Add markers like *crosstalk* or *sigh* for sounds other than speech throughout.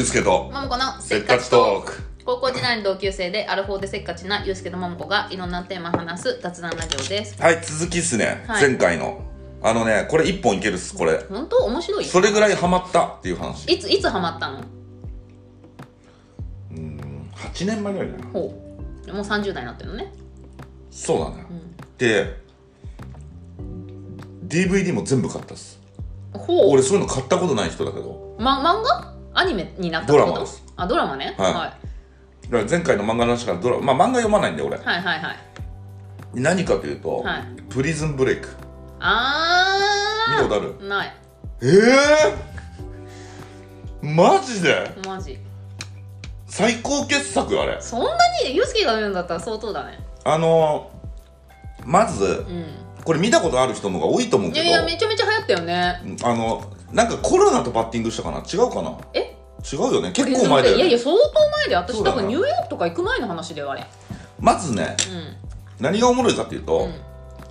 ゆうすけとマモコのせっかちトーク。高校時代の同級生でアルフォーでせっかちなゆうすけとマモコがいろんなテーマを話す雑談ラジオです。はい。続きっすね、はい。前回の。あのねこれ一本いけるっすこれ。本当面白い。それぐらいハマったっていう話。いついつハマったの？8年前ぐらいだな。ほう。もう30代になってるのね。そうだね、で DVD も全部買ったっす。ほう。俺そういうの買ったことない人だけど。ま、漫画？アニメになったってこと？ドラマです。あドラマね、はい。はだから前回の漫画の話からドラまあ漫画読まないんで俺。い、はいはいはい。何かというと、はい。プリズンブレイクあ見たことある？ーない。ええー、マジで？マジ。最高傑作よあれ。そんなに？ユースケが言うんだったら相当だね。あのー、まずうん。これ見たことある人の方が多いと思ういけど。やいやめちゃめちゃ流行ったよね。あのなんかコロナとバッティングしたかな？違うかな？え？違うよね。結構前だよ、ね、いやいや相当前で私多分ニューヨークとか行く前の話だよあれ。まずねう何がおもろいかっていうと、ん。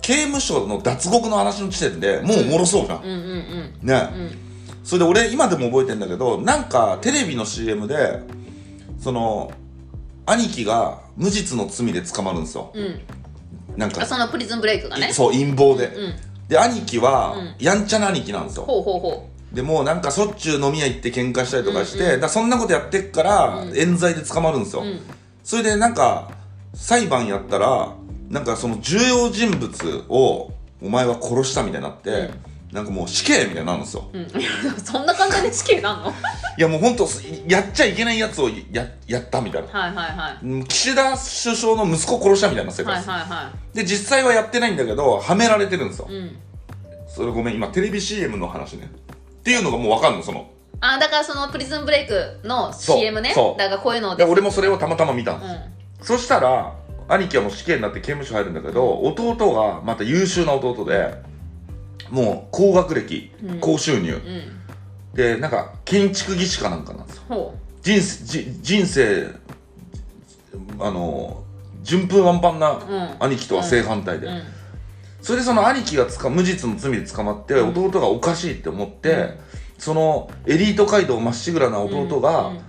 刑務所の脱獄の話の時点でもうおもろそうじゃん、うん。うんうんね、うん。それで俺今でも覚えてんだけどなんかテレビの CM でその兄貴が無実の罪で捕まるんですよ。うん。なんかあそのプリズンブレイクがね。いそう陰謀で、うんで兄貴は、うん。やんちゃな兄貴なんですよ。ほうほうほでもうなんかしょっちゅう飲み屋行って喧嘩したりとかして、うんうんだそんなことやってっから、冤罪で捕まるんですよ、ううん。それでなんか裁判やったらなんかその重要人物をお前は殺したみたいになって、うん。なんかもう死刑みたいになるんですよ。うん。*laughs* そんな簡単に死刑なんの？はいいやもうほんとやっちゃいけないやつをややったみたいな。はいはいうん岸田首相の息子を殺したみたいな世界です、はいはいはで実際はやってないんだけどはめられてるんですよ、いうん。それごめん今テレビ CM の話ねっていうのがもう分かんのその。あだからそのプリズンブレイクの CM ね。そう。だからこういうのでで俺もそれをたまたま見たんです、うん。そしたら兄貴はもう死刑になって刑務所入るんだけど弟がまた優秀な弟でもう高学歴、うん。高収入。うん。でなんか建築技師かなんかなんですよ。ほ人生じ人生あの順風満帆なうん。兄貴とは正反対で、ううんそれでその兄貴がつか無実の罪で捕まって、うん。弟がおかしいって思って、うん。そのエリート街道まっしぐらな弟が、うん。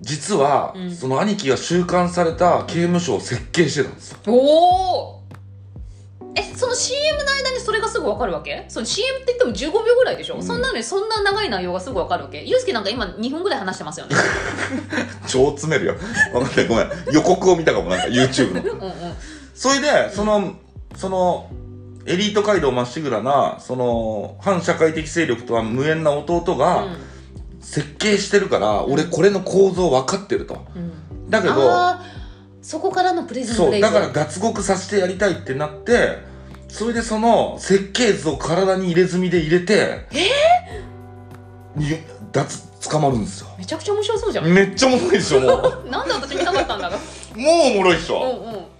実は、うん。その兄貴が収監された刑務所を設計してたんですよ。おおえその CM の間にそれがすぐ分かるわけ？その CM って言っても15秒ぐらいでしょ、うん。そんなのにそんな長い内容がすぐ分かるわけ？ユースケなんか今2分ぐらい話してますよね。*laughs* 超詰めるよ。分かんない。ごめん。予告を見たかもなんか YouTube の。*laughs* うんうん。それでそのそのエリート街道まっしぐらなその反社会的勢力とは無縁な弟が設計してるから、俺これの構造分かってると。だけどそこからのプリズンそうだから脱獄させてやりたいってなってそれでその設計図を体に入れ墨で入れてえ脱捕まるんですよ。めちゃくちゃ面白そうじゃん。めっちゃおもろいでしょもう。*laughs* なんで私見なかったんだろう。もうおもろいでしうょんうん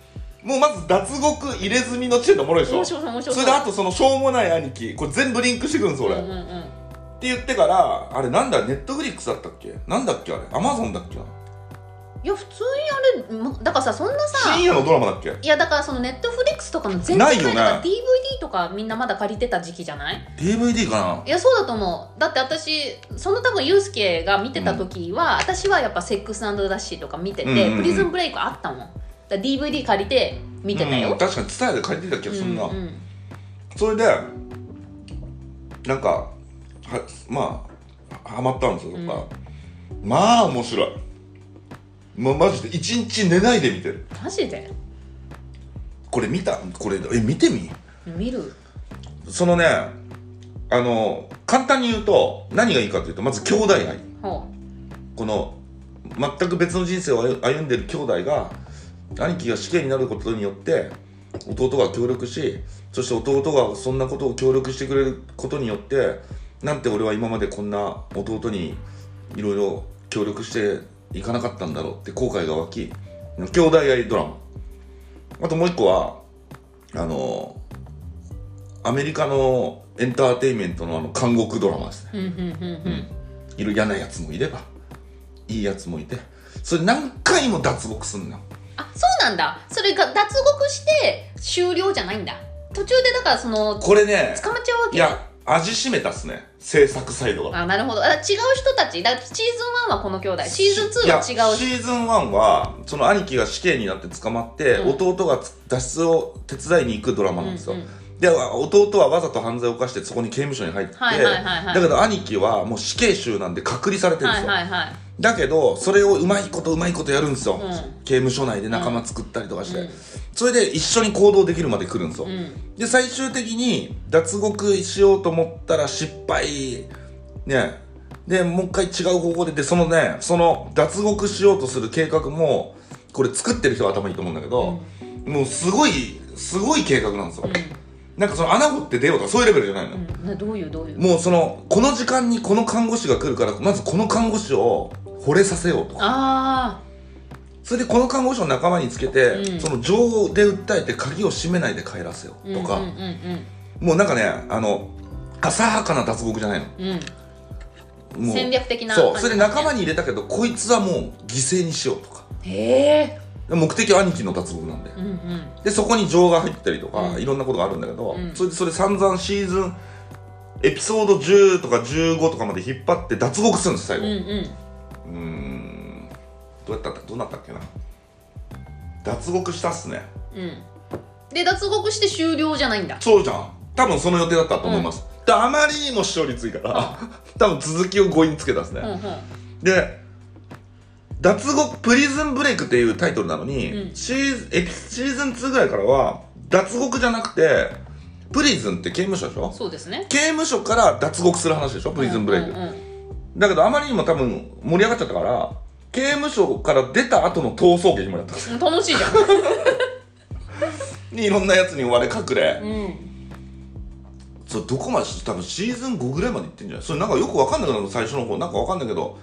もうまず脱獄入れ墨の時点でおもろいでしょ？面白そう面白そう。それであとそのしょうもない兄貴これ全部リンクしてくるんです俺、うんうんうん。って言ってからあれなんだネットフリックスだったっけ？なんだっけあれ？アマゾンだっけないや普通にあれまだからさそんなさ深夜のドラマだっけ？いやだからそのネットフリックスとかの全然ないよね。前だから DVD とかみんなまだ借りてた時期じゃない？DVD かいやそうだと思う。だって私その多分ユースケが見てた時は、私はやっぱ「セックスダッシー」とか見てて、うんうんうん。プリズンブレイクあったもんだ DVD 借りて見てたよ、うん確かに伝えで借りてた気がするな、うんうんそれでなんかはまあはまったんですよとか、まあ面白い。まマジで一日寝ないで見てる。マジで？これ見た？これえ見てみ？見る。そのねあの簡単に言うと何がいいかというとまず兄弟愛。ほこの全く別の人生を歩歩んでる兄弟が兄貴が死刑になることによって弟が協力しそして弟がそんなことを協力してくれることによってなんて俺は今までこんな弟にいろいろ協力していかなかったんだろうって後悔が湧き兄弟愛ドラマ。あともう一個はあのアメリカのエンターテインメントのあの監獄ドラマですね。うんいる嫌なやつもいればいいやつもいてそれ何回も脱獄すんのよあそうなんだ。それが脱獄して終了じゃないんだ。途中でだからそのこれね捕まっちゃうわけ？いや味しめたっすね。制作サイドが。あなるほど。あ違う人たち。だシーズン1はこの兄弟。シーズン2は違うシーズン1はその兄貴が死刑になって捕まって、うん。弟が脱出を手伝いに行くドラマなんですよ、うんうん。で弟はわざと犯罪を犯してそこに刑務所に入って、はいはいはいはい。だけど兄貴はもう死刑囚なんで隔離されてるんですよ、はいはいはいだけどそれをうまいことうまいことやるんですよ、ん。刑務所内で仲間作ったりとかして、うん。それで一緒に行動できるまで来るんですよ、うん。で最終的に脱獄しようと思ったら失敗。ね。でもう一回違う方向で。でそのねその脱獄しようとする計画もこれ作ってる人は頭いいと思うんだけど、もうすごいすごい計画なんですよ、なんかその穴掘って出ようとかそういうレベルじゃないの、うん。などういうどういう？もうそのこの時間にこの看護師が来るからまずこの看護師を惚れさせようと。かあそれでこの看護師を仲間につけて、うん。その情で訴えて鍵を閉めないで帰らせようとか、うんうんうんもうなんかねあの浅はかな脱獄じゃないの。うん。うんもう戦略的なそう。それで仲間に入れたけどこいつはもう犠牲にしようとか。へえ目的は兄貴の脱獄なんでうんうん。でそこに情が入ったりとか、うん。いろんなことがあるんだけど、うん。それでそれ散々シーズンエピソード10とか15とかまで引っ張って脱獄するんです最後。うんうん。うーん。どうやった？どうなったっけな？脱獄したっすね。うん。で脱獄して終了じゃないんだ。そうじゃん。多分その予定だったと思います、であまりにも視聴率いいから多分続きを強引につけたっすね、うんうん。で脱獄プリズンブレイクっていうタイトルなのに、うん。シーズンシーズン2ぐらいからは脱獄じゃなくてプリズンって刑務所でしょ？そうですね。刑務所から脱獄する話でしょ？プリズンブレイク、うんうんだけどあまりにも多分盛り上がっちゃったから刑務所から出た後の逃走劇もやった。んですようん楽しいじゃん。*laughs* でいろんなやつに追われ隠れ、うん。それどこまで多分シーズン5ぐらいまでいってんじゃない？それなんかよくわかんないけど最初の方。なんかわかんないけど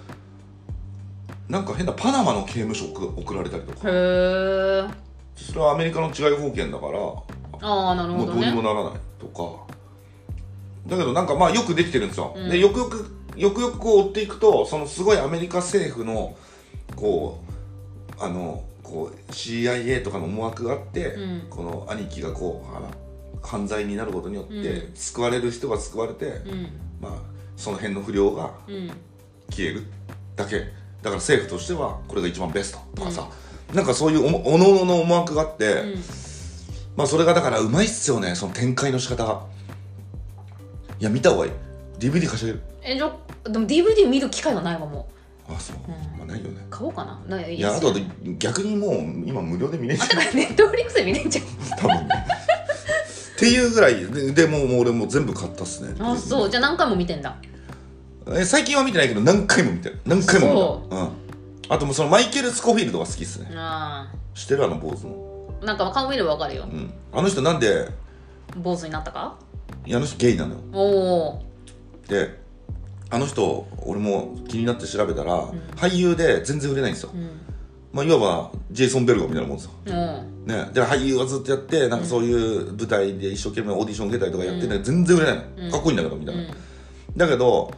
なんか変なパナマの刑務所送送られたりとか。へえそれはアメリカの治外法権だから。もああなるほどうどうにもねならないとか。だけどなんかまあよくできてるんですよ、うん。でよくよくよくよくこう追っていくとそのすごいアメリカ政府のこうあのこう CIA とかの思惑があって、うん。この兄貴がこうあの犯罪になることによって、うん。救われる人が救われて、うん。まあその辺の不良がうん。消えるだけだから政府としてはこれが一番ベストとかさ、なんかそういうおのおのの思惑があって、うん。まあそれがだからうまいっすよねその展開の仕方。がいや見た方がいい。DVD 貸してあげる。えじゃあでも DVD 見る機会がないわもあそう、うん。まあないよね。う買おうかな。ないいやあとで逆にもう今無料で見れちゃだからネットフリックスで見れちゃう。う多分ね。っていうぐらい。ででもう俺もう全部買ったっすね。あそう。じゃあ何回も見てんだ。え最近は見てないけど何回も見てる。何回も見そたうん。あともうそのマイケル・スコフィールドが好きっすね。あ知ってる？あの坊主のあなんか顔見ればわかるよ。うん。あの人なんで坊主になったか？いやあの人ゲイなのよ。おおであの人俺も気になって調べたら、俳優で全然売れないんですよ、うん。まあ、いわばジェイソン・ベルガーみたいなもんですよ、うんね、で俳優はずっとやってなんかそういう舞台で一生懸命オーディション受けたりとかやってんだけど全然売れないの、うん。かっこいいんだけどみたいな、うん。だけど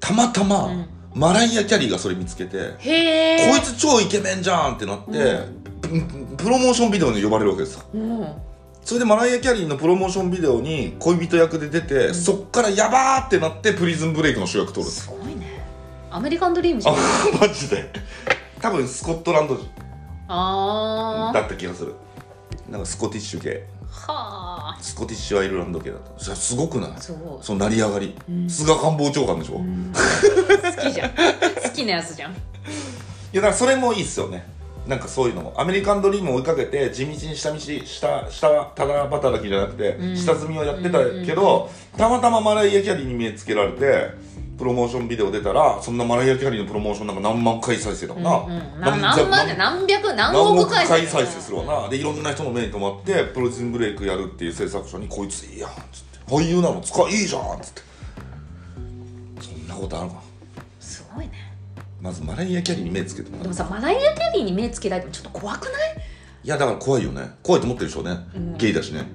たまたま、うん。マライア・キャリーがそれ見つけて、こいつ超イケメンじゃんってなって、ププロモーションビデオに呼ばれるわけですよ。うん。それでマライア・キャリーのプロモーションビデオに恋人役で出て、そっからやばーってなってプリズンブレイクの主役取る。んですすごいね。アメリカンドリームじゃあんマジで。多分スコットランド人あだった気がする。なんかスコティッシュ系。あはあ。スコティッシュアイルランド系だった。それすごくない？すごいその成り上がり、うん。菅官房長官でしょ、いうん。*laughs* 好きじゃん。好きなやつじゃん。やだからそれもいいっすよね。なんかそういうのも。アメリカンドリームを追いかけて地道に下道下下ただ働きじゃなくて、うん。下積みをやってたけど、たまたまマライア・キャリーに目つけられてプロモーションビデオ出たらそんなマライア・キャリーのプロモーションなんか何万回再生だもんな、うんうん。な何万何百何何億億回回再生するわな。でいろんな人の目に留まってプロジンブレイクやるっていう制作者に「こいついいやん」っつって「俳優なの使いいじゃん」っつって。そんなことあるか。すごいね。まずマライア・キャリーに目つけてもらう。でもさマライア・キャリーに目つけられてもちょっと怖くない？いやだから怖いよね。怖いと思ってるでしょうね、うん。ゲイだしね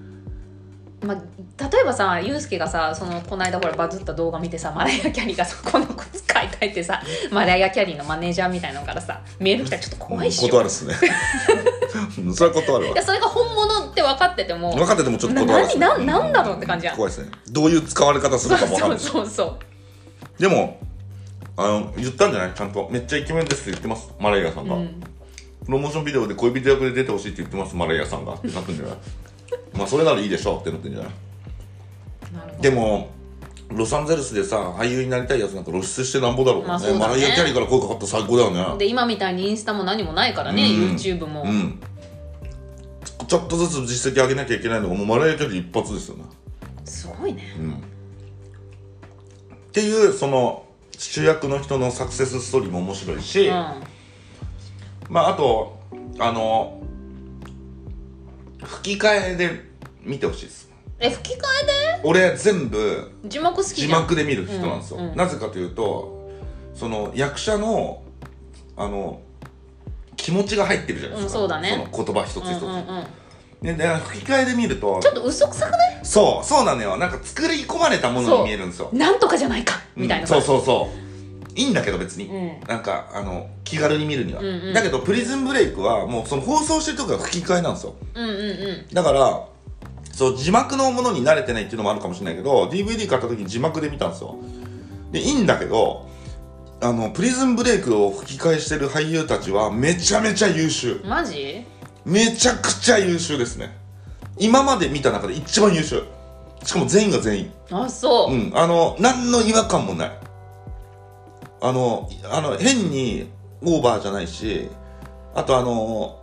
まあ、例えばさユうスケがさそのこの間ほらバズった動画見てさマライア・キャリーがさこの子使いたいってさマライア・キャリーのマネージャーみたいなのからさメール来たらちょっと怖いっしょ。断るっすね。*laughs* それは断るわ。いやそれが本物って分かってても分かっててもちょっとな断るっす何ね。ななん。だろうって感じや。ん怖いですね。どういう使われ方するかも分かんない。そうそうそう。でもあの言ったんじゃない？ちゃんと。めっちゃイケメンですって言ってます。マライアさんが、うん。プロモーションビデオで恋人役で出てほしいって言ってますマライアさんが。ってなってんじゃない？まあそれならいいでしょうってなってんじゃない？でもロサンゼルスでさ俳優になりたいやつなんか露出してなんぼだろうね,、まあね。マライア・キャリーから声かかったら最高だよね。で今みたいにインスタも何もないからね、うん。YouTube も、うん。ちょっとずつ実績上げなきゃいけないのがもうマライア・キャリー一発ですよね。すごいね。っていうその主役の人のサクセスストーリーも面白いし、うん。まああとあの吹き替えで見てほしいです。え吹き替俺全部えで字幕好き字幕で見る人なんですよ、うんうん。なぜかというとその役者のあの気持ちが入ってるじゃないですか、うんそうだね。の言葉一つ一つ、うんうんうん。でで吹き替えで見るとちょっと嘘くさくない？そうそうなのよ。なんか作り込まれたものに見えるんですよ。なんとかじゃないか。みたいな。うんそうそうそういいんだけど別に、うん。なんかあの気軽に見るには、うんうん。だけどプリズンブレイクはもうその放送してるとこが吹き替えなんですよ。うんうんうん。だからそう字幕のものに慣れてないっていうのもあるかもしれないけど DVD 買った時に字幕で見たんですよ。でいいんだけどあのプリズンブレイクを吹き替えしてる俳優たちはめちゃめちゃ優秀。マジ？めちゃくちゃ優秀ですね。今まで見た中で一番優秀。しかも全員が全員。あそう、うん。あの何の違和感もないあのあの変にオーバーじゃないしあとあの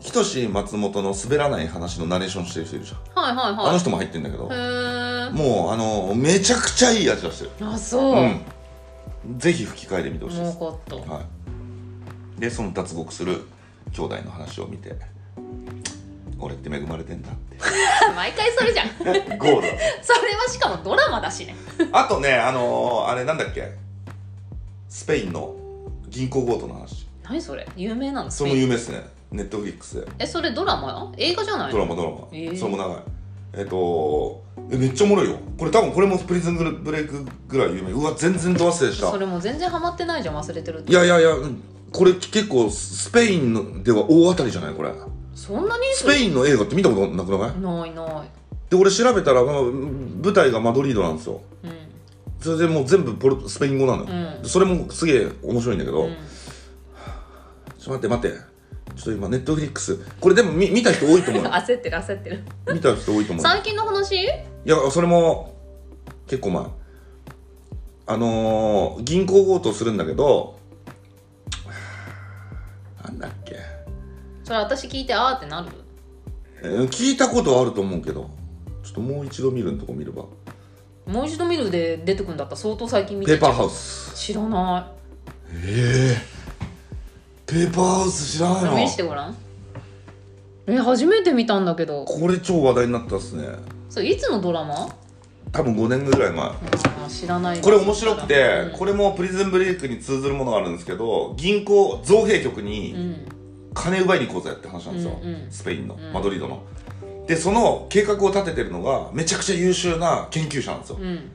ひとし松本の滑らない話のナレーションしてる人いるじゃん。はいはいはい。あの人も入ってんだけど。もうあのめちゃくちゃいい味出してる。あそう、うん。ぜひ吹き替えで見てほしいです。もうかった。はい。でその脱獄する兄弟の話を見て俺って恵まれてんだって。*laughs* 毎回それじゃん。*laughs* *laughs* それはゴールしかもドラマだしね。あとねあのー、あれなんだっけ？スペインの銀行強盗の話。何それ？有名なの？それも有名ですね。ネットフリックスで。えそれドラマ？映画じゃない？のドラマドラマ、えー。それも長い。えっとえめっちゃおもろいよ。これ多分これもプリズンブレイクぐらい有名。うわ全然ど忘れした。それも全然ハマってないじゃん。忘れてるいやいやいやうん。これ結構スペインのでは大当たりじゃないこれ。そんなに？スペインの映画って見たことなくない？ないない。で俺調べたら、まあ、舞台がマドリードなんですよ。うんそれでもう全部ポルスペイン語なのよ、うん。でそれもすげえ面白いんだけど、うん。ちょっと待って待って。ちょっと今ネットフリックス。これでも見見た人多いと思うよ。*laughs* 焦ってる焦ってる。見た人多いと思うよ。最近の話？いやそれも結構前。あのー、銀行強盗するんだけどなんだっけ、それ私聞いてあーってなる？えー聞いたことはあると思うけど。ちょっともう一度見るんとこ見ればもう一度見るで出てくんだった。ら相当最近見てペーパーハウス。知らなええ。ペーパーハウス知らないいこれ見せてのごらん。え初めて見たんだけど。これ超話題になったっすね。それいつのドラマ？多分5年ぐらい前。あ知らないこれ面白くて、うん。これもプリズンブレイクに通ずるものがあるんですけど銀行造幣局うにん。金奪いに行こうぜって話なんですよ、うんうん。スペインの、うん。マドリードのでその計画を立ててるのがめちゃくちゃ優秀な研究者なんですよ、うん。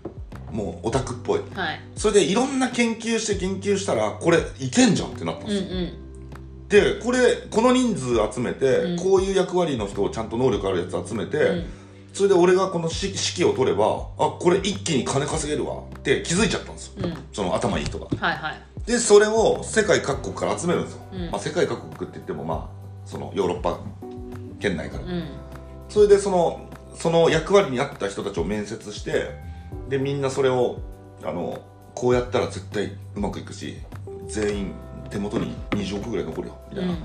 もうオタクっぽい。はい。それでいろんな研究して研究したらこれいけんじゃんってなったんうんうですよ、んでこれこの人数集めて、うん。こういう役割の人をちゃんと能力あるやつ集めて、うん。それで俺がこの指指揮を取ればあこれ一気に金稼げるわ。って気づいちゃったんですよ。うん。その頭いい人が。はいはい。でそれを世界各国から集めるんですよ、うん。まあ、世界各国って言ってもまあそのヨーロッパ圏内から、うんそれでそのその役割に合った人たちを面接してでみんなそれをあのこうやったら絶対うまくいくし全員手元に20億ぐらい残るよみたいな、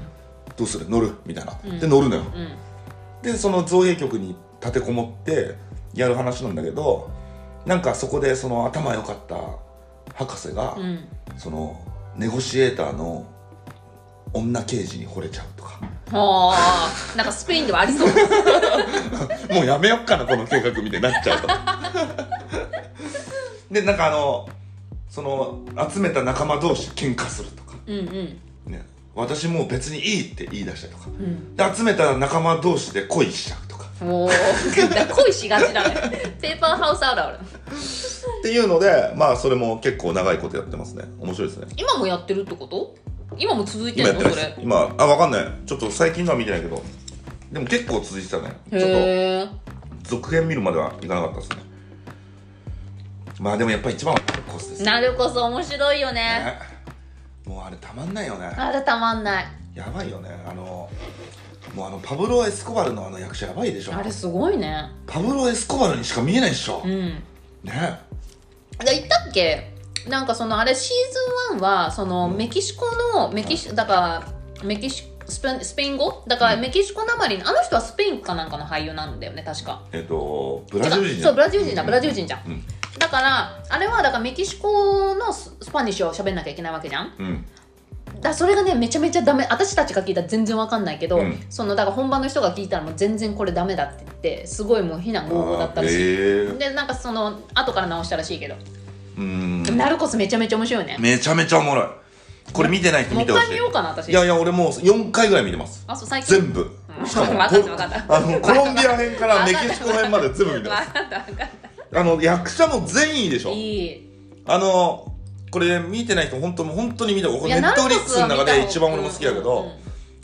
どうする？乗る？みたいな、うん。で乗るのよ。うん。でその造幣局に立てこもってやる話なんだけどなんかそこでその頭良かった博士が、うん。そのネゴシエーターの女刑事に惚れちゃうとかはあなんかスペインではありそう。*laughs* もうやめよっかなこの計画みたいになっちゃうと。*laughs* でなんかあのその集めた仲間同士喧嘩するとか、うんうん。ね、私もう別にいいって言い出したりとか。うん。で集めた仲間同士で恋しちゃうとか。おお恋しがちだねペーパーハウスあるある。っていうのでまあそれも結構長いことやってますね。面白いですね。今もやってるってこと？今も続いて今やってんの今あわかんない。ちょっと最近のは見てないけど。でも結構続いてたね。ちょっと続編見るまではいかなかったですね。まあでもやっぱ一番はコスです。ねなるこそ面白いよね。ね。もうあれたまんないよね。あれたまんない。やばいよね。あのもうあのパブロ・エスコバルのあの役者やばいでしょ。あれすごいね。パブロ・エスコバルにしか見えないでしょ、うん。ね。で言ったっけ？なんかそのあれシーズン1はそのメキシコのメキシだからメキシスペインスペイン語？だからメキシコなまりのあの人はスペインかなんかの俳優なんだよね確か。えっとブラジル人そうブラジル人だブラジル人じゃん、うん。だからあれはだからメキシコのススパニッシュを喋んなきゃいけないわけじゃん。うん。だそれがねめちゃめちゃダメ。私たちが聞いたら全然わかんないけど、うん。そのだから本場の人が聞いたらもう全然これダメだって言ってすごいもう非難合々だったらしい、でなんかその後から直したらしいけど、うん。でもナルコスめちゃめちゃ面白いよね。めちゃめちゃおもろい。これ見てない人もう一回見見てほしい。ようかな私。いやいや俺もう4回ぐらい見てます。あそう最近。全部。うん。しかも分かった分かった。*laughs* あのコロンビア編からメキシコ編まで全部見てます。分かった分かっあの役者も全員いいでしたょ。いい。あのこれ見てない人本当もう本当に見てこいやれネットフリックスの中で一番俺も好きやけど、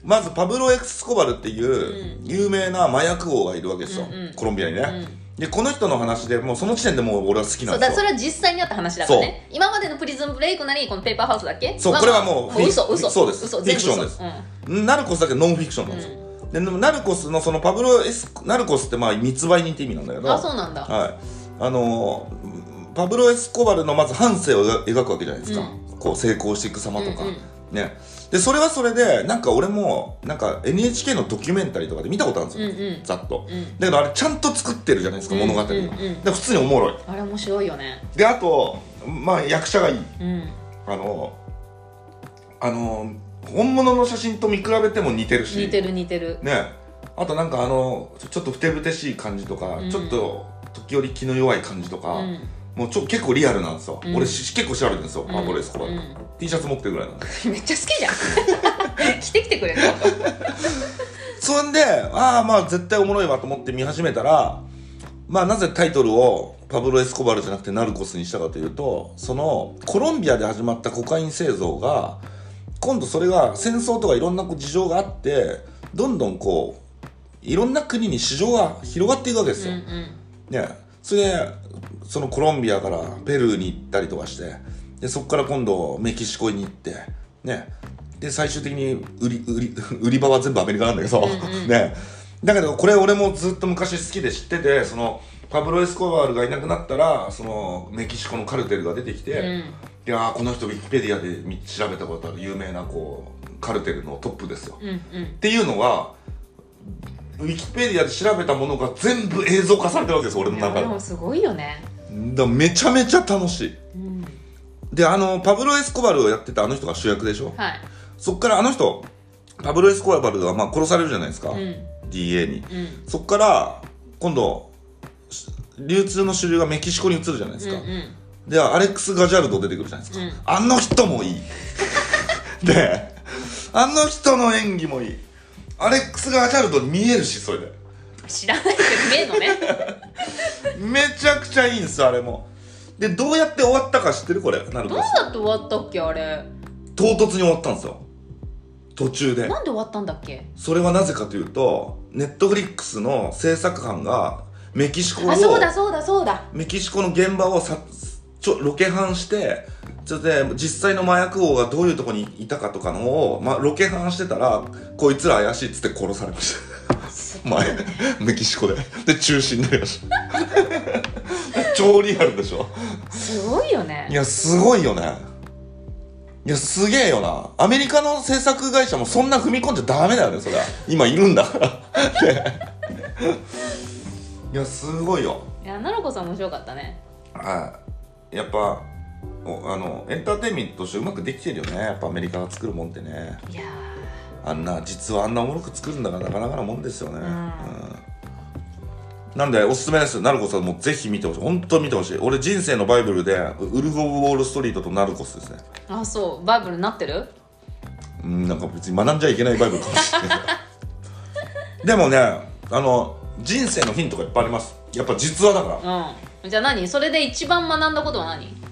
まずパブロ・エクスコバルっていう有名な麻薬王がいるわけですよ、うんうん。コロンビアにね、うん。でこの人の話でもうその時点でもう俺は好きなんですよ。だそれは実際にあった話だからね。今までのプリズンブレイクなりこのペーパーハウスだっけ？そうまあこれはもうもう嘘嘘そうです。嘘フィクションです。うん。ナルコスだけノンフィクションなんですよ、でナルコスのそのパブロ・エスナルコスってまあ密売人って意味なんだけど。あそうなんだ。はい。あのーパブロ・エスコバルのまず半生を描描くわけじゃないですか、こう成功していく様とか、うんうん。ねでそれはそれでなんか俺もなんか NHK のドキュメンタリーとかで見たことあるんですよ、うんうん。ざっと、うん。だけどあれちゃんと作ってるじゃないですか、物語が、で普通におもろい。あれ面白いよね。であとまあ役者がいい。うん。あのあの本物の写真と見比べても似てるし。似てる似てる。ね。あとなんかあのちょっとふてぶてしい感じとか、うん。ちょっと時折気の弱い感じとか、うんもうちょ結構リアルなんですよ、うん。俺し結構調べてるんですよ、パブロエスコバル、うん。T シャツ持ってるぐらいなんで。*laughs* めっちゃ好きじゃん。*laughs* 着てきてくれる *laughs* そんでああまあ絶対おもろいわと思って見始めたらまあなぜタイトルをパブロ・エスコバルじゃなくてナルコスにしたかというとそのコロンビアで始まったコカイン製造が今度それが戦争とかいろんなこう事情があってどんどんこういろんな国に市場が広がっていくわけですよ、うんうん。ね、それでそのコロンビアからペルーに行ったりとかしてでそこから今度メキシコに行ってね。で最終的に売り売り *laughs* 売り場は全部アメリカなんだけど、うんうん。*laughs* ね。だけどこれ俺もずっと昔好きで知っててそのパブロ・エスコバルがいなくなったらそのメキシコのカルテルが出てきて、うん。いやーこの人ウィキペディアで見調べたことある有名なこうカルテルのトップですよ、うんうん。っていうのがウィキペディアで調べたものが全部映像化されてるわけです俺の中で。でもすごいよね。だめちゃめちゃ楽しい。うん。であのパブロ・エスコバルをやってたあの人が主役でしょ？はい。そっからあの人パブロ・エスコバルがまあ殺されるじゃないですか、うん。DA に。うん。そっから今度し流通の主流がメキシコに移るじゃないですか、うんうん。でアレックス・ガジャルド出てくるじゃないですか、うん。あの人もいい。*laughs* であの人の演技もいいアレックス・ガジャルドに見えるしそれで。知らないけど見えんのね。*laughs* めちゃくちゃいいんですよあれも。でどうやって終わったか知ってるこれなるどうとやって終わったっけあれ。唐突に終わったんですよ。途中で。なんで終わったんだっけ？それはなぜかというとネットフリックスの制作班がメキシコをあそうだそうだそうだ。メキシコの現場をさちょロケハンしてそれで実際の麻薬王がどういうところにいたかとかのを、ま、ロケハンしてたらこいつら怪しいっつって殺されました。*laughs* 前メキシコで。で中止になりました超リアルでしょ？すごいよね。いやすごいよね。いやすげえよな。アメリカの制作会社もそんな踏み込んじゃダメだよねそれは今いるんだから。*laughs* ね。いやすごいよ。いや奈々子さん面白かったね。はい。やっぱおあのエンターテインメントとしてうまくできてるよね。やっぱアメリカが作るもんってね。いやあんな実はあんなおもろく作るんだからなかなかなもんですよね、うん。なんでおすすめです。ナルコスはもうぜひ見てほしい。本当に見てほしい。俺人生のバイブルでウルフ・オブ・ウォール・ストリートとナルコスですね。ーあそう。バイブルになってる？うんなんか別に学んじゃいけないバイブルかもしれない。*laughs* でもねあの人生のヒントがいっぱいあります。やっぱ実話だから。うん。じゃあ何？それで一番学んだことは何？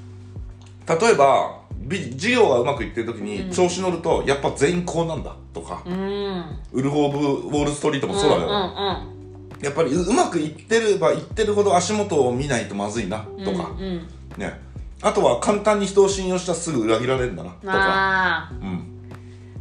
例えばビ事業がうまくいってる時に調子乗ると、やっぱ全員こうなんだとか、うん。ウルフ・オブ・ウォール・ストリートもそうだよ、んうんうん。やっぱりううまくいってればいってるほど足元を見ないとまずいなとか、うんうんね。あとは簡単に人を信用したらすぐ裏切られるんだなとか。うん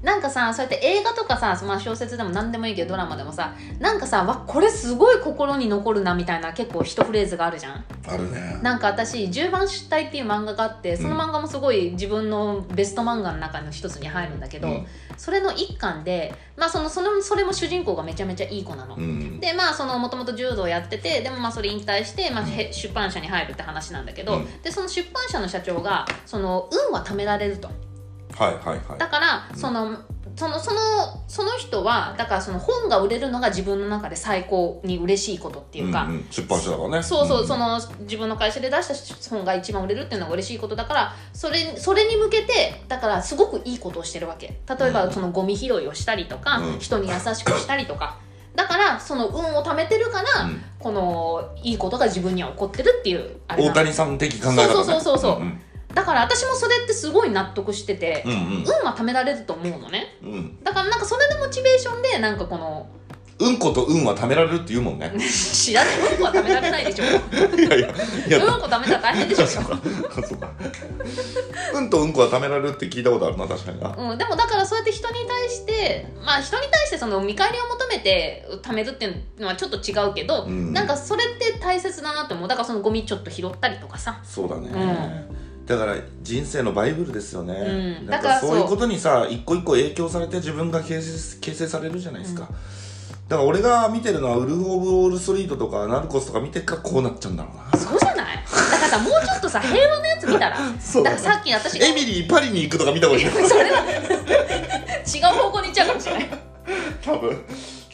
なんかさそうやって映画とかさ、まあ、小説でも何でもいいけどドラマでもさなんかさわこれすごい心に残るなみたいな結構一フレーズがあるじゃん？あるね。なんか私「十番出隊」っていう漫画があってその漫画もすごい自分のベスト漫画の中の一つに入るんだけど、うん。それの一巻で、まあ、そのそのそれも主人公がめちゃめちゃいい子なの。うん。でまあそのもともと柔道やっててでもまあそれ引退して、まあ、へ出版社に入るって話なんだけど、うん。でその出版社の社長がその運は貯められるとはいはいはい。だからそのそのそのその人はだからその本が売れるのが自分の中で最高に嬉しいことっていうか、んん。出版社だからね。そうそう、んその自分の会社で出した本が一番売れるっていうのが嬉しいことだからそれそれに向けてだからすごくいいことをしてるわけ。例えばそのゴミ拾いをしたりとか、うん。人に優しくしたりとか。だからその運を貯めてるから、うん。このいいことが自分には起こってるっていう大の。谷さん的考え方ね。そうそうそうそううんだから私もそれってすごい納得してて、うんうん。運は貯められると思うのね。うん。うんだからなんかそれでモチベーションでなんかこのうんこと運は貯められるって言うもんね。*laughs* 知らない。運は貯められないでしょ。いやいやいや。*laughs* うんこ貯めたら大変でしょ。*laughs* そうんとうんこは貯められるって聞いたことあるな確かにな。うん、でもだからそうやって人に対してまあ人に対してその見返りを求めて貯めるっていうのはちょっと違うけど、うん。なんかそれって大切だなと思う。だからそのゴミちょっと拾ったりとかさ。そうだね、だから人生のバイブルですよね、うん。なんだからそう。いうことにさ一個一個影響されて自分が形成形成されるじゃないですか、だから俺が見てるのはウルフ・オブ・ウォール・ストリートとかナルコスとか見てっからこうなっちゃうんだろうな。そうじゃない？だからさもうちょっとさ平和なやつ見たらそう。だからさっき私がエミリーパリに行くとか見た方がいいよ。*laughs* それは。違う方向に行っちゃうかもしれない。多分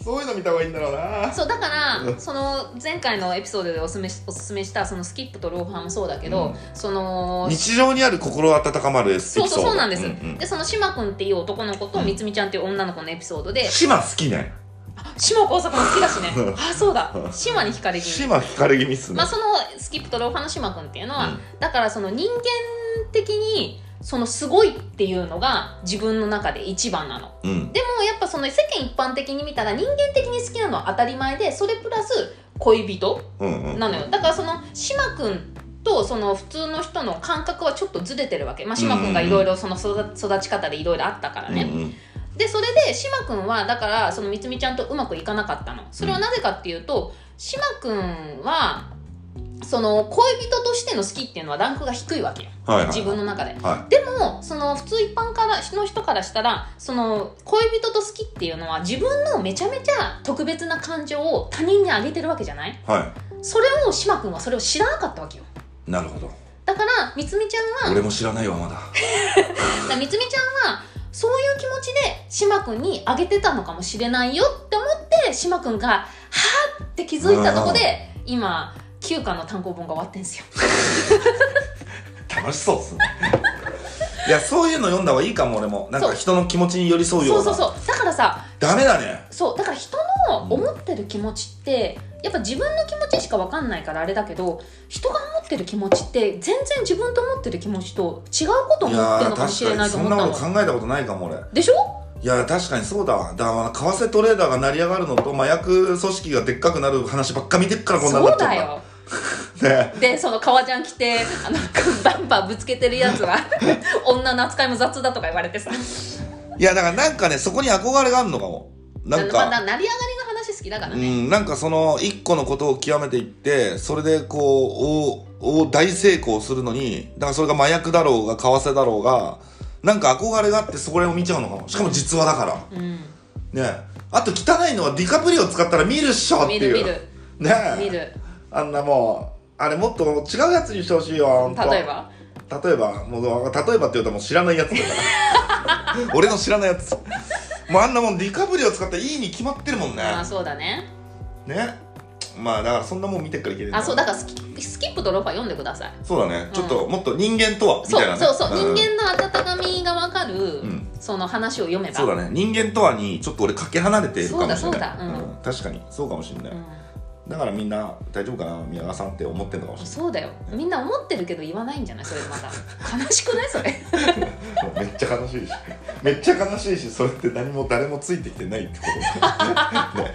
そういうの見た方がいいんだろうな。そうだから、うん。その前回のエピソードでおすすめしおすすめしたそのスキップとローファーもそうだけど、うん。その日常にある心温まるエピソード。そうそうそうなんです、んうん。でそのしまくんっていう男の子とみつみちゃんっていう女の子のエピソードで島好きね。島工作も好きだしね。う *laughs* んあそうだ。島に惹かれ気味。島惹かれ気味っすね、まあそのスキップとローファーの島くんっていうのは、うん。だからその人間的にそのすごいっていうのが自分の中で一番なの。うん。でもやっぱその世間一般的に見たら人間的に好きなのは当たり前でそれプラス恋人なのよ。だからその島くんとその普通の人の感覚はちょっとずれてるわけ、まあ、島くんがいろいろその育育ち方でいろいろあったからね、うんうん。でそれで島くんはだからそのみつみちゃんとうまくいかなかったの。それはなぜかっていうと島くんはその恋人としての好きっていうのはランクが低いわけよ、はいはいはい。自分の中で。はでもその普通一般からの人からしたらその恋人と好きっていうのは自分のめちゃめちゃ特別な感情を他人にあげてるわけじゃない？い。はそれを島くんはそれを知らなかったわけよ。いなるほど。*laughs* だからみつみちゃんは俺も知らないわまだ。だみつみちゃんはそういう気持ちで島くんにあげてたのかもしれないよって思って島くんがはーって気づいたとこで今9巻の単行本が終わってんすよ。楽しそうっすね。いやそういうの読んだ方がいいかも俺も。なんか人の気持ちに寄り添うような。そうそうそう。だからさダメだね。そうだから人の思ってる気持ちってやっぱ自分の気持ちしか分かんないからあれだけど人が思ってる気持ちって全然自分と思ってる気持ちと違うこと思ってるのかもしれ確かにそんないと思ったの。なこと考えたことないかも俺。でしょ？いや確かにそうだわ。だから為替トレーダーが成り上がるのと麻薬組織がでっかくなる話ばっか見てっからこんなになそうっちゃった。だよ *laughs* ね。でその革ジャン着てあの *laughs* バンバンぶつけてるやつは *laughs* 女の扱いも雑だとか言われてさ。いやだからなんかねそこに憧れがあるのかも。なんまあ、かな成り上がりの話好きだからね、うんなんかその一個のことを極めていってそれでこう大大大成功するのにだからそれが麻薬だろうが為替だろうがなんか憧れがあってそこら辺を見ちゃうのかも。しかも実話だから。うん。ね。あと汚いのはディカプリオ使ったら見るっしょっていう。見る見る。ね。見るあんなもうあれもっと違うやつにしてほしいよ例えば？例えばもう例えばって言うともう知らないやつだから。*laughs* 俺の知らないやつ。もうあんなもんディカプリオ使ったらいいに決まってるもんね。あそうだね。ね。まあだからそんなもん見てっからいけないあそうだからスキスキップとローファー読んでください。そうだね。ちょっともっと人間とはみそたいうなね。そうそう、ん。人間の温かみが分かる、ん。その話を読めば。そうだね。人間とはにちょっと俺かけ離れているかもしれない。そうだそうだ。うん。確かに。そうかもしれない、うんだからみんな大丈夫かな宮川さんって思ってるのかもしそうだよ。みんな思ってるけど言わないんじゃない？それまた悲しくない？それ。れないめっちゃ悲しいし。めっちゃ悲しいし。それって何も誰もついてきてないってこと *laughs* ね。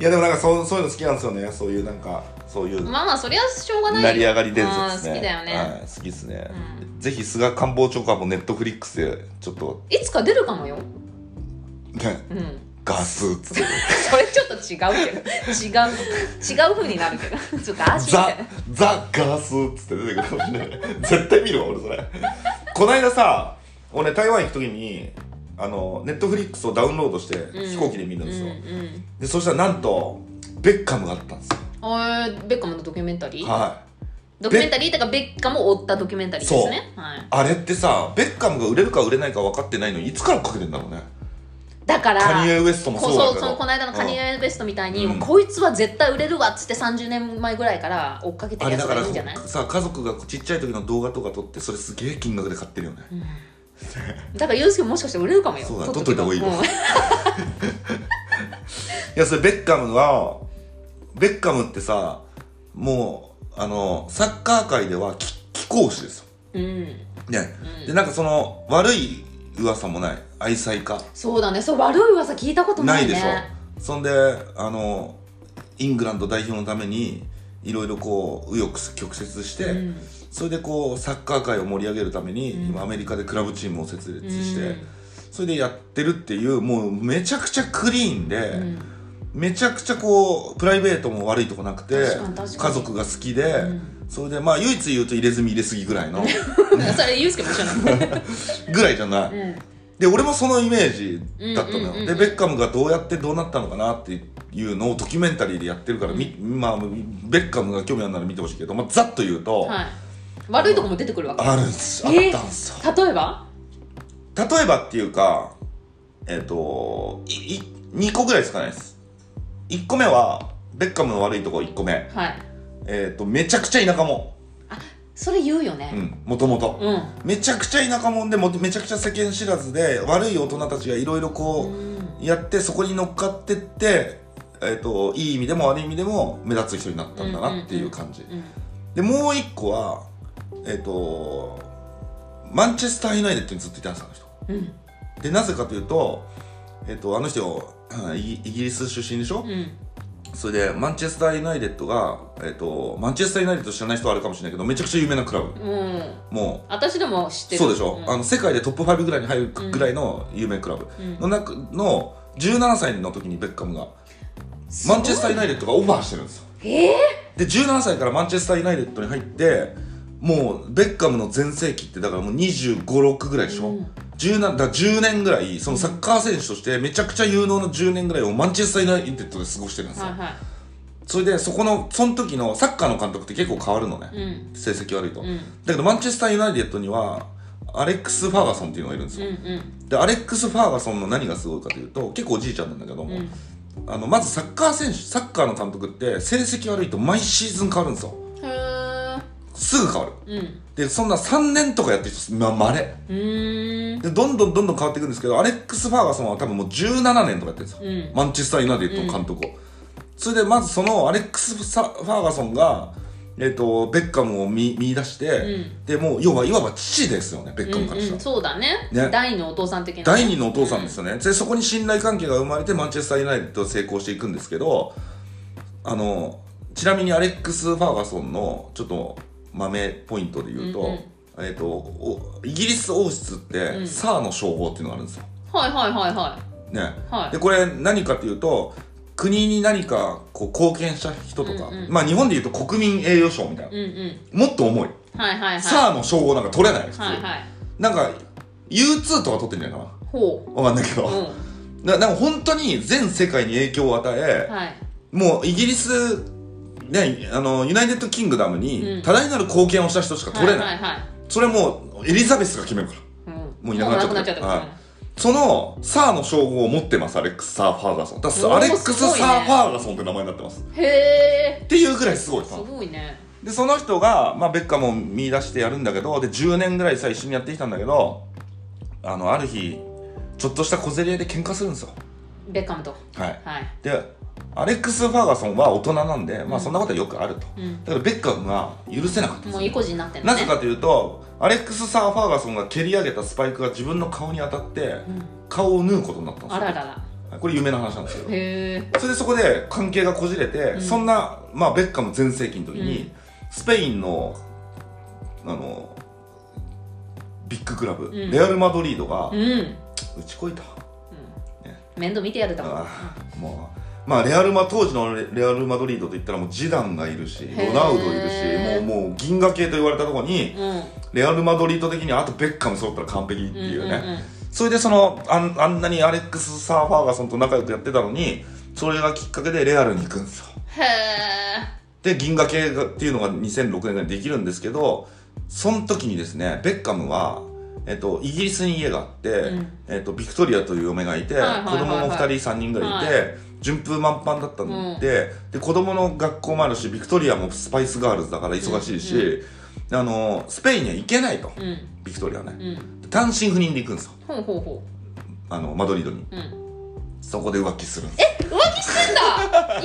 いやでもなんかそうそういうの好きなんですよね。そういうなんかそういうまあまあそりゃしょうがないよ。成り上がり伝説ですね。うん好きだよね、はい、好きですね、ぜひ菅官房長官もネットフリックスでちょっと。いつか出るかもよ。ね。うんガスっつって *laughs* それちょっと違うけど。違う違う風になるけど。ちょっとザザガスっつって出てくるかもしれない絶対見るわ俺それ。こないださ俺台湾行く時にあのネットフリックスをダウンロードして飛行機で見るんですよ、うんうん。でそしたらなんとベッカムがあったんですよ。ベッカムのドキュメンタリー？はい。ドキュメンタリーとかベッカムを追ったドキュメンタリーですね、はい、あれってさベッカムが売れるか売れないか分かってないのにいつからかけてんだろうねだからカニエ・ウエストもこそうだけど。そそのこの間のカニエ・ベストみたいに、うん。こいつは絶対売れるわっつって30年前ぐらいから追っかけてるやつがいるんじゃない？さ家族がちっちゃい時の動画とか撮ってそれすげえ金額で買ってるよね、だからユースケもしかして売れるかもよそうだ撮撮っといた方がいいようん。*laughs* いやそれベッカムはベッカムってさもうあのサッカー界では貴貴公子ですよ。うん。ね、でなんかその悪い噂もない。愛妻家。そうだね。そう悪い噂聞いたことなね。ないいでしょ。そんであのイングランド代表のためにいろいろこう右翼曲折して、うん。それでこうサッカー界を盛り上げるために、うん。今アメリカでクラブチームを設立して、うん。それでやってるっていうもうめちゃくちゃクリーンで、うん。めちゃくちゃこうプライベートも悪いとこなくて家族が好きで、んそれでまあ唯一言うと入れ墨入れすぎぐらいの。*laughs* それユースケも一緒なの *laughs* ぐらいじゃない、うん。で俺もそのイメージだったのよ、うんうんうんうん。でベッカムがどうやってどうなったのかなっていうのをドキュメンタリーでやってるから、みまあ、ベッカムが興味あるなら見てほしいけど、まあ、ざっと言うと、はい。悪いとこも出てくるわけ。あるんです。あえったんですよ。例えば？例えばっていうかえっ、といい2個ぐらいしかないです。1個目はベッカムの悪いとこ1個目。はいえっ、とめちゃくちゃ田舎者それ言うようねんもともとうん。めちゃくちゃ田舎者でもめちゃくちゃ世間知らずで悪い大人たちがいろいろこう、やってそこに乗っかってって、えー、といい意味でも悪い意味でも目立つ人になったんだなっていう感じ、うん。でもう一個はえっ、とマンチェスター・ユナイテッドにずっといたんですあの人。うん。でなぜかというと,、えっとあの人イギリス出身でしょ、うんそれでマンチェスター・ユナイテッドが、えっとマンチェスター・ユナイテッド知らない人はあるかもしれないけどめちゃくちゃ有名なクラブ。うん。も私でも知ってる。うそうでしょ、ん。あの世界でトップ5ぐらいに入るぐらいの有名クラブ。うん。の中の17歳の時にベッカムがマンチェスター・ユナイテッドがオファーしてるんですよ。ええで17歳からマンチェスター・ユナイテッドに入ってもうベッカムの全盛期ってだからもう2 5 6ぐらいでしょ、うん。10, なだから10年ぐらいそのサッカー選手としてめちゃくちゃ有能な10年ぐらいをマンチェスター・ユナイテッドで過ごしてるんですよ、はいはい。それでそこのその時のサッカーの監督って結構変わるのね、うん。成績悪いと、うん。だけどマンチェスター・ユナイテッドにはアレックス・ファーガソンっていうのがいるんですよ、うんうん。でアレックス・ファーガソンの何がすごいかというと結構おじいちゃんなんだけども、うん。あのまずサッカー選手サッカーの監督って成績悪いと毎シーズン変わるんですよすぐ変わる。うん。でそんな3年とかやってる人ままれうーん。でどんどんどんどん変わっていくんですけどアレックス・ファーガソンは多分もう17年とかやってるんですよ、うん。マンチェスター・ユナイテッドの監督を、それでまずそのアレックス・ファーガソンが、えっとベッカムを見見出して、うん。でもう要はいわば父ですよねベッカムからしたら、うんうん、そうだね。ね。第二のお父さん的な。ね、第二のお父さんですよね、でそこに信頼関係が生まれてマンチェスター・ユナイテッド成功していくんですけどあのちなみにアレックス・ファーガソンのちょっと豆ポイントで言うと,、うんうん。えっとおイギリス王室って、うん。サーの称号っていうのがあるんですよ、はいはいはいはね。いはい。でこれ何かっていうと国に何かこう貢献した人とか、うんうんまあ日本で言うと国民栄誉賞みたいな。うんうん。もっと重い、はいはいはい。サーの称号なんか取れない普通、はいはい。なんか U2 とか取ってんじゃないかほなわかんないけど、ううんだから本当に全世界に影響を与え、はい。もうイギリス、ね、あのユナイテッドキングダムうん。に多大なる貢献をした人しか取れない、それもうエリザベスが決めるから。うん。もういなくなっちゃったもうなくなっちゃったはい。そのサーの称号を持ってますアレックス・サー・ファーガソン。だアレックス・サー・ファーガソンって名前になってます。へえっていうぐらいすごい。すさごいね。でその人が、まあ、ベッカムを見出してやるんだけどで10年ぐらいさ一緒にやってきたんだけどあのある日ちょっとした小競り合いで喧嘩するんですよ。ベッカムと。はい。はい。でアレックス・ファーガソンは大人なんで、まあそんなことはよくあると、うん。だからベッカムが許せなかったもう意固地になってなぜかというとアレックス・サー・ファーガソンが蹴り上げたスパイクが自分の顔に当たって、うん。顔を縫うことになったんですよ。あららら。これ有名な話なんですけどそれでそこで関係がこじれて、ん。そんな、まあ、ベッカム全盛期の時に、うん。スペインのあのビッグクラブ、ん。レアル・マドリードがうん打ちこいた、面倒見てやるだああもうまあレアルマ当時のレレアル・マドリードといったらもうジダンがいるしロナウドいるしもうもう銀河系と言われたところにうん。レアル・マドリード的にあとベッカム揃ったら完璧っていうね、うんうんうんそれでそのあんあんなにアレックス・サー・ファーガソンと仲良くやってたのにそれがきっかけでレアルに行くんですよ。で銀河系がっていうのが2006年にできるんですけどその時にですねベッカムは、えっと、イギリスに家があって、うん。えっと、ビクトリアという嫁がいて、はいはいはいはい。子供も2人3人ぐらいいて、は順風満帆だったんで,、うん。で子供の学校もあるしビクトリアもスパイスガールズだから忙しいし、あのスペインには行けないと、うん。ビクトリアはね、うん。単身赴任で行くんですよ。ほうほうほあのマドリードに。ううんそこで浮気するんです。浮気してんだ。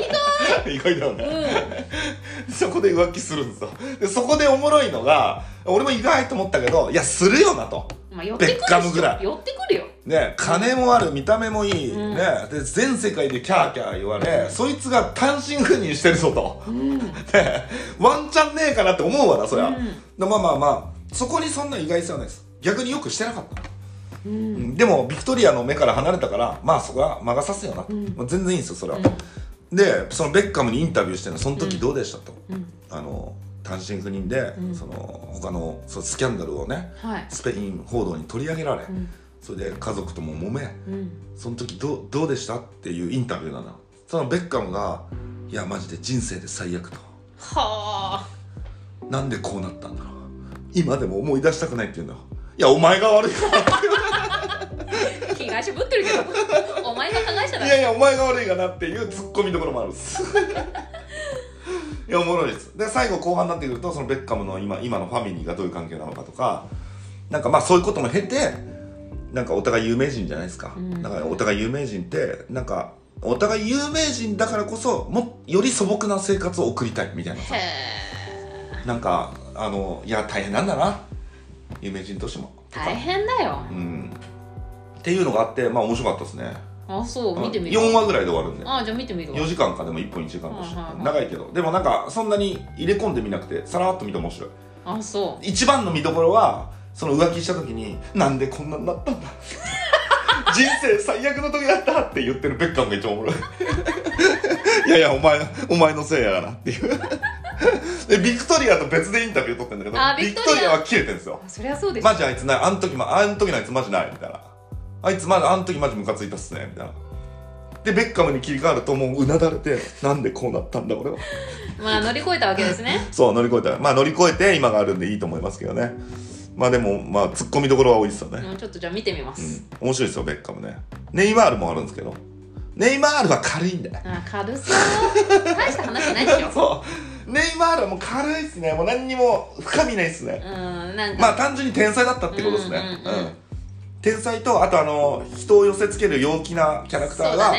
意 *laughs* 意外だよね、外 *laughs* そこで浮気するんですよ。でそこでおもろいのが俺も意外と思ったけどいやするよなと。うんまあ寄ってくるベッカムぐらい。寄ってくるよ。ね金もある見た目もいい、うん。ねで全世界でキャーキャー言われ、そいつが単身赴任してるぞと、うん。ねワンチャンねえかなって思うわなそりゃ、うん。でまあまあまあそこにそんな意外性はないです。逆によくしてなかったううん。んでもビクトリアの目から離れたからまあそこは魔が差すよな、うん。まあ、全然いいんですよそれは、でそのベッカムにインタビューしてるのその時どうでしたと、うん。あの単身赴任で、うん。その他のそのスキャンダルをねはい。スペイン報道に取り上げられ、ん。それで家族とも揉めうん。その時どうどうでしたっていうインタビューなの。そのベッカムが「いやマジで人生で最悪」と。はあ「なんでこうなったんだろう。今でも思い出したくない」って言うんだよ。いやお前が悪いから被害者ぶってるけど。*laughs* お前が加害者だ。いやいやお前が悪いかなっていうツッコミどころもあるんです。*laughs* いやおもろいです。で最後後半になってくるとそのベッカムの今今のファミリーがどういう関係なのかとかなんかまあそういうことも経てなんかお互い有名人じゃないですか、うん。だからお互い有名人ってなんかお互い有名人だからこそもより素朴な生活を送りたいみたいなへえなんかあのいや大変なんだな。有名人としても。大変だよ。うんっていうのがあってまあ面白かったですね。あそう見てみる？4話ぐらいで終わるんで。あじゃあ見てみるわ。4時間かでも1本1時間かしはいはいはい。長いけど。でもなんかそんなに入れ込んでみなくてさらっと見て面白い。あそ一番の見どころはその浮気した時になんでこんなになったんだ？*laughs* 人生最悪の時だったって言ってるベッカムが一番おもろい。いやいやお前お前のせいやからっていう。でビクトリアと別でインタビュー取ってんだけどあビビクトリアは切れてるんですよ。うそりゃそうですマジあいつなあの時まあの時のあいつマジないみたいなあいつまだあの時マジムカついたっすねみたいな。でベッカムに切り替わるともううなだれてなんでこうなったんだ俺はまあ乗り越えたわけですね。*laughs* そう乗り越えた。まあ乗り越えて今があるんでいいと思いますけどね。まあでもまあツッコミどころは多いですよね、うんちょっとじゃあ見てみます、うん、面白いですよベッカムね。ネイマールもあるんですけど。ネイマールは軽いんだよあ軽そう。大した話じゃないでしょ。*laughs* そう。ネイマールはもう軽いっすね。もう何にも深みないっすね。うんなんか、まあ単純に天才だったってことですね。うんうん。うん天才とあとあの人を寄せつける陽気なキャラクターが、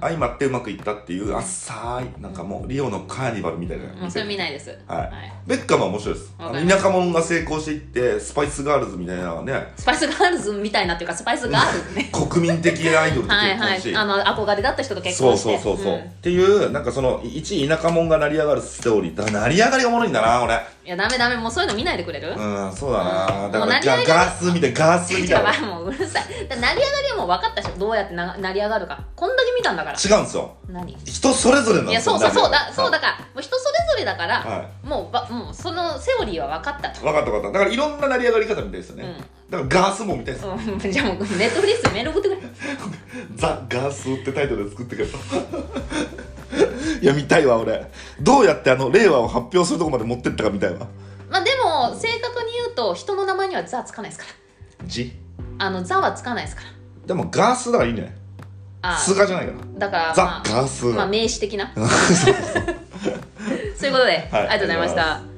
相まってうまくいったっていうあっさいなんかもうリオのカーニバルみたいなうん。それ見ないです。はい。ベッカムは面白いです。田舎者が成功していってスパイスガールズみたいなね。スパイスガールズみたいなっていうかスパイスガールズね。*laughs* 国民的アイドルとはい。はい結婚しあの憧れだった人と結そう婚して。そうそうそう、ん。っていうなんかその一田舎者が成り上がるストーリー。だ成り上がりがおもろいんだな俺いやダメダメもうそういうの見ないでくれる、うんそうだな、うん。だからガースみたいガースみじゃた *laughs* いなあもううるさい。だから成り上がりはもう分かったでしょ？どうやってな成り上がるか。こんだけ見たんだから。違うんですよ。何？人それぞれなんいやですよそうそうそうだそうだからもう人それぞれだから、はもうばもうそのセオリーは分かったと。分かった分かった。だからいろんな成り上がり方みたいですよね、だからガースもみたいです、うん。*laughs* じゃあもうネットフリックスにメール送ってくれ。*laughs* ザ・ガースってタイトルで作ってくれた *laughs* いや見たいわ俺。どうやってあの令和を発表するとこまで持ってったか見たいわ。まあでも正確に言うと人の名前には「ザ」つかないですから。字あの「ザ」はつかないですから。でもガースだからいいんじゃないあ。スガじゃないから。だからザまあガースまあ名詞的な。*laughs* *laughs* そういうことで、ありがとうございました